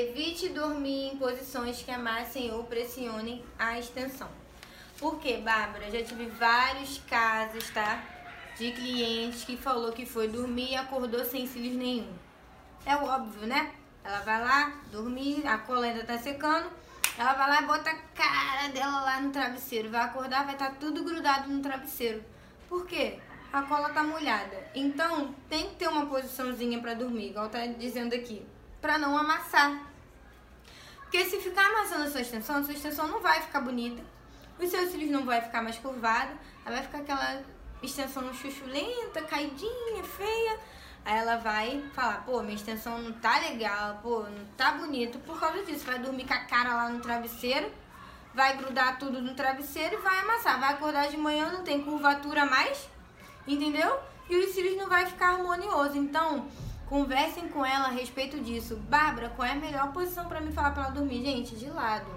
evite dormir em posições que amassem ou pressionem a extensão. Por quê, Bárbara? Já tive vários casos, tá? De clientes que falou que foi dormir e acordou sem cílios nenhum. É óbvio, né? Ela vai lá, dormir, a cola ainda tá secando. Ela vai lá e bota a cara dela lá no travesseiro. Vai acordar, vai estar tá tudo grudado no travesseiro. Por quê? A cola tá molhada. Então, tem que ter uma posiçãozinha para dormir, igual tá dizendo aqui, para não amassar. Porque se ficar amassando a sua extensão, a sua extensão não vai ficar bonita. Os seus cílios não vai ficar mais curvado, ela vai ficar aquela extensão chuchulenta, caidinha, feia. Aí ela vai falar, pô, minha extensão não tá legal, pô, não tá bonito por causa disso. Vai dormir com a cara lá no travesseiro, vai grudar tudo no travesseiro e vai amassar. Vai acordar de manhã, não tem curvatura mais, entendeu? E os cílios não vai ficar harmonioso. Então, conversem com ela a respeito disso. Bárbara, qual é a melhor posição para me falar pra ela dormir? Gente, de lado.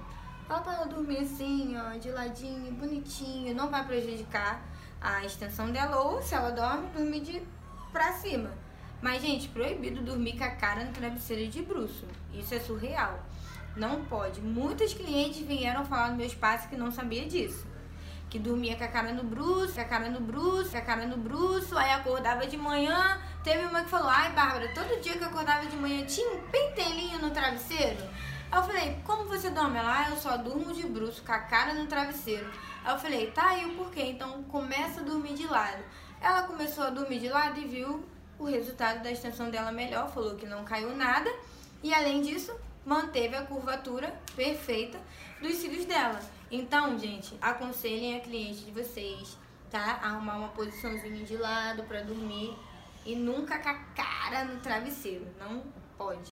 Fala pra ela dormir assim, ó, de ladinho, bonitinho, não vai prejudicar a extensão dela. Ou se ela dorme, dormir de pra cima. Mas, gente, proibido dormir com a cara no travesseiro de bruxo. Isso é surreal. Não pode. Muitos clientes vieram falar no meu espaço que não sabia disso. Que dormia com a cara no bruxo, com a cara no bruxo, com a cara no bruxo, aí acordava de manhã. Teve uma que falou, ai Bárbara, todo dia que eu acordava de manhã tinha um pentelinho no travesseiro. Aí eu falei, como você dorme? Ela, ah, eu só durmo de bruxo, com a cara no travesseiro. Aí eu falei, tá aí o porquê, então começa a dormir de lado. Ela começou a dormir de lado e viu o resultado da extensão dela melhor, falou que não caiu nada e além disso manteve a curvatura perfeita dos cílios dela. Então, gente, aconselhem a cliente de vocês, tá? Arrumar uma posiçãozinha de lado para dormir e nunca com a cara no travesseiro, não pode.